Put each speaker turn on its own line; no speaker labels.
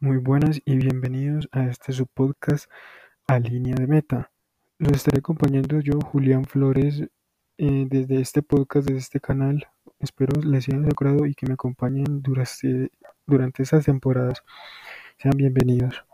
muy buenas y bienvenidos a este subpodcast a línea de meta. Los estaré acompañando yo, Julián Flores, eh, desde este podcast, desde este canal. Espero les haya logrado y que me acompañen durante, durante estas temporadas. Sean bienvenidos.